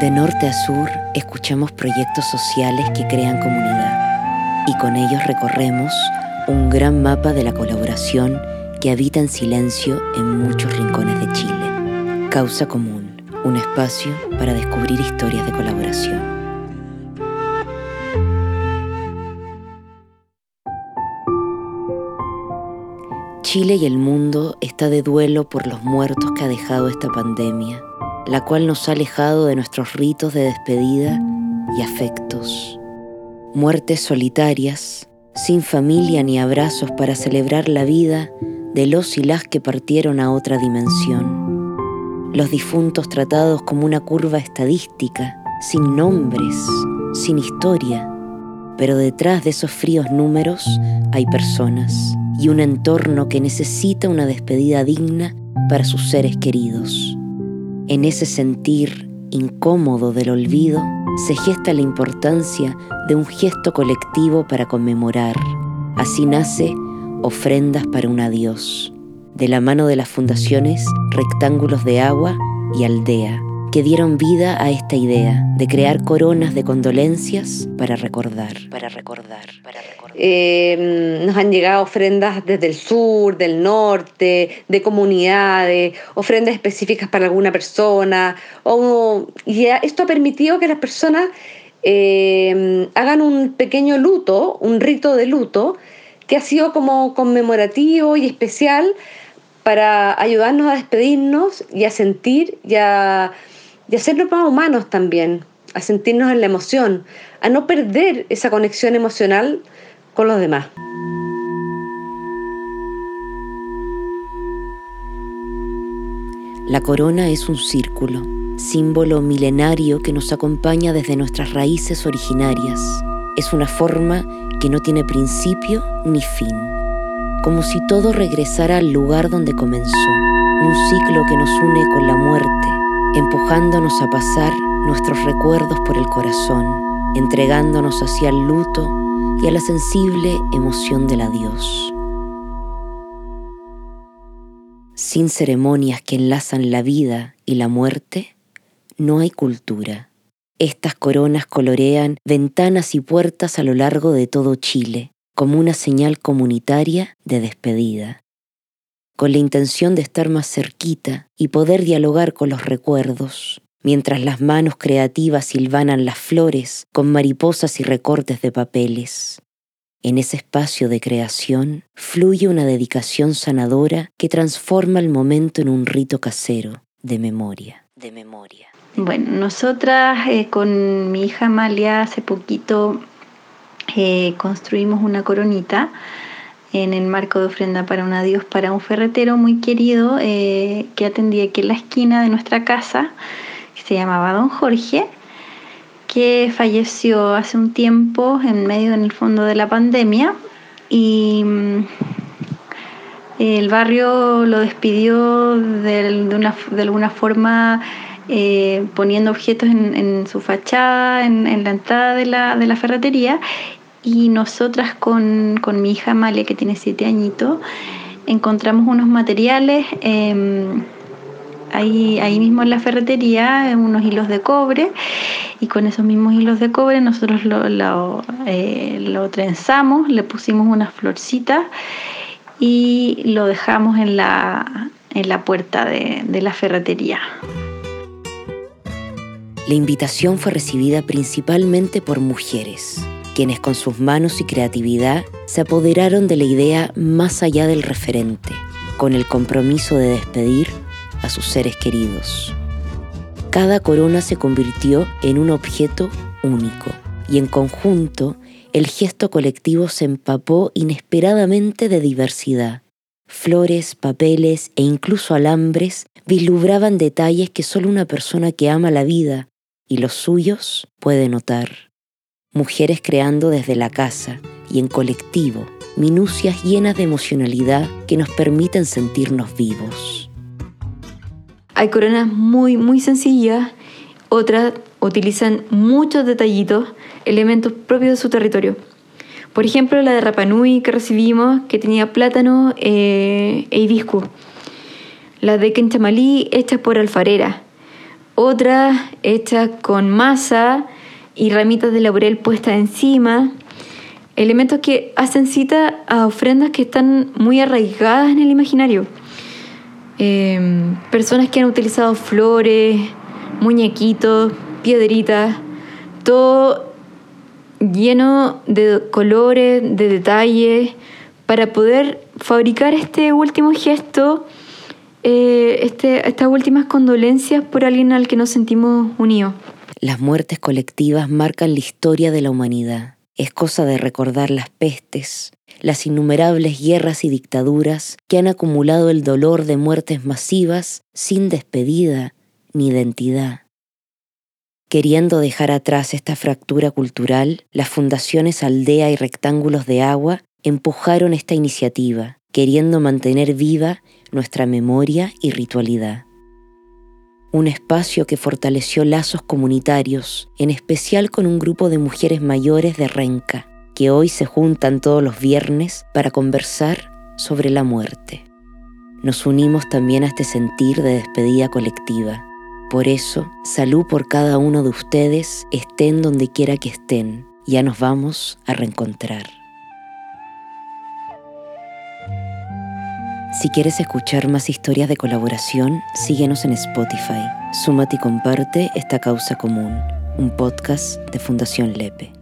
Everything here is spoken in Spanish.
De norte a sur escuchamos proyectos sociales que crean comunidad y con ellos recorremos un gran mapa de la colaboración que habita en silencio en muchos rincones de Chile. Causa Común, un espacio para descubrir historias de colaboración. Chile y el mundo está de duelo por los muertos que ha dejado esta pandemia, la cual nos ha alejado de nuestros ritos de despedida y afectos. Muertes solitarias, sin familia ni abrazos para celebrar la vida de los y las que partieron a otra dimensión. Los difuntos tratados como una curva estadística, sin nombres, sin historia, pero detrás de esos fríos números hay personas y un entorno que necesita una despedida digna para sus seres queridos. En ese sentir incómodo del olvido se gesta la importancia de un gesto colectivo para conmemorar. Así nace Ofrendas para un Adiós, de la mano de las fundaciones Rectángulos de Agua y Aldea que dieron vida a esta idea de crear coronas de condolencias para recordar, para recordar, para recordar. Eh, nos han llegado ofrendas desde el sur, del norte, de comunidades, ofrendas específicas para alguna persona. y esto ha permitido que las personas eh, hagan un pequeño luto, un rito de luto, que ha sido como conmemorativo y especial para ayudarnos a despedirnos y a sentir y a y hacernos más humanos también, a sentirnos en la emoción, a no perder esa conexión emocional con los demás. La corona es un círculo, símbolo milenario que nos acompaña desde nuestras raíces originarias. Es una forma que no tiene principio ni fin, como si todo regresara al lugar donde comenzó, un ciclo que nos une con la muerte, empujándonos a pasar nuestros recuerdos por el corazón, entregándonos hacia el luto y a la sensible emoción del adiós. Sin ceremonias que enlazan la vida y la muerte, no hay cultura. Estas coronas colorean ventanas y puertas a lo largo de todo Chile, como una señal comunitaria de despedida con la intención de estar más cerquita y poder dialogar con los recuerdos, mientras las manos creativas silvanan las flores con mariposas y recortes de papeles. En ese espacio de creación fluye una dedicación sanadora que transforma el momento en un rito casero de memoria, de memoria. Bueno, nosotras eh, con mi hija Amalia hace poquito eh, construimos una coronita en el marco de ofrenda para un adiós para un ferretero muy querido eh, que atendía aquí en la esquina de nuestra casa, que se llamaba Don Jorge, que falleció hace un tiempo en medio en el fondo de la pandemia y mm, el barrio lo despidió de, alguna forma eh, poniendo objetos en, su fachada, en, la entrada de la, de la ferretería y nosotras con, mi hija Amalia, que tiene siete añitos, encontramos unos materiales em, ahí, ahí mismo en la ferretería, unos hilos de cobre, y con esos mismos hilos de cobre nosotros lo, lo, eh, trenzamos, le pusimos unas florcitas y lo dejamos en la, en la puerta de, de la ferretería. La invitación fue recibida principalmente por mujeres quienes con sus manos y creatividad se apoderaron de la idea más allá del referente, con el compromiso de despedir a sus seres queridos. Cada corona se convirtió en un objeto único y en conjunto el gesto colectivo se empapó inesperadamente de diversidad. Flores, papeles e incluso alambres vislumbraban detalles que solo una persona que ama la vida y los suyos puede notar mujeres creando desde la casa y en colectivo, minucias llenas de emocionalidad que nos permiten sentirnos vivos. Hay coronas muy, muy sencillas, otras utilizan muchos detallitos, elementos propios de su territorio. Por ejemplo, la de Rapanui que recibimos, que tenía plátano eh, e hibisco. La de Quenchamalí, hecha por alfarera otras hechas con masa y ramitas de laurel puestas encima, elementos que hacen cita a ofrendas que están muy arraigadas en el imaginario. Em, personas que han utilizado flores, muñequitos, piedritas, todo lleno de colores, de detalles, para poder fabricar este último gesto, eh, este, estas últimas condolencias por alguien al que nos sentimos unidos. Las muertes colectivas marcan la historia de la humanidad. Es cosa de recordar las pestes, las innumerables guerras y dictaduras que han acumulado el dolor de muertes masivas sin despedida ni identidad. Queriendo dejar atrás esta fractura cultural, las fundaciones Aldea y Rectángulos de Agua empujaron esta iniciativa, queriendo mantener viva nuestra memoria y ritualidad. Un espacio que fortaleció lazos comunitarios, en especial con un grupo de mujeres mayores de Renca, que hoy se juntan todos los viernes para conversar sobre la muerte. Nos unimos también a este sentir de despedida colectiva por eso, salud por cada uno de ustedes, estén donde quiera que estén. Ya nos vamos a reencontrar. Si quieres escuchar más historias de colaboración, síguenos en Spotify. Súmate y comparte esta causa común, un podcast de Fundación Lepe.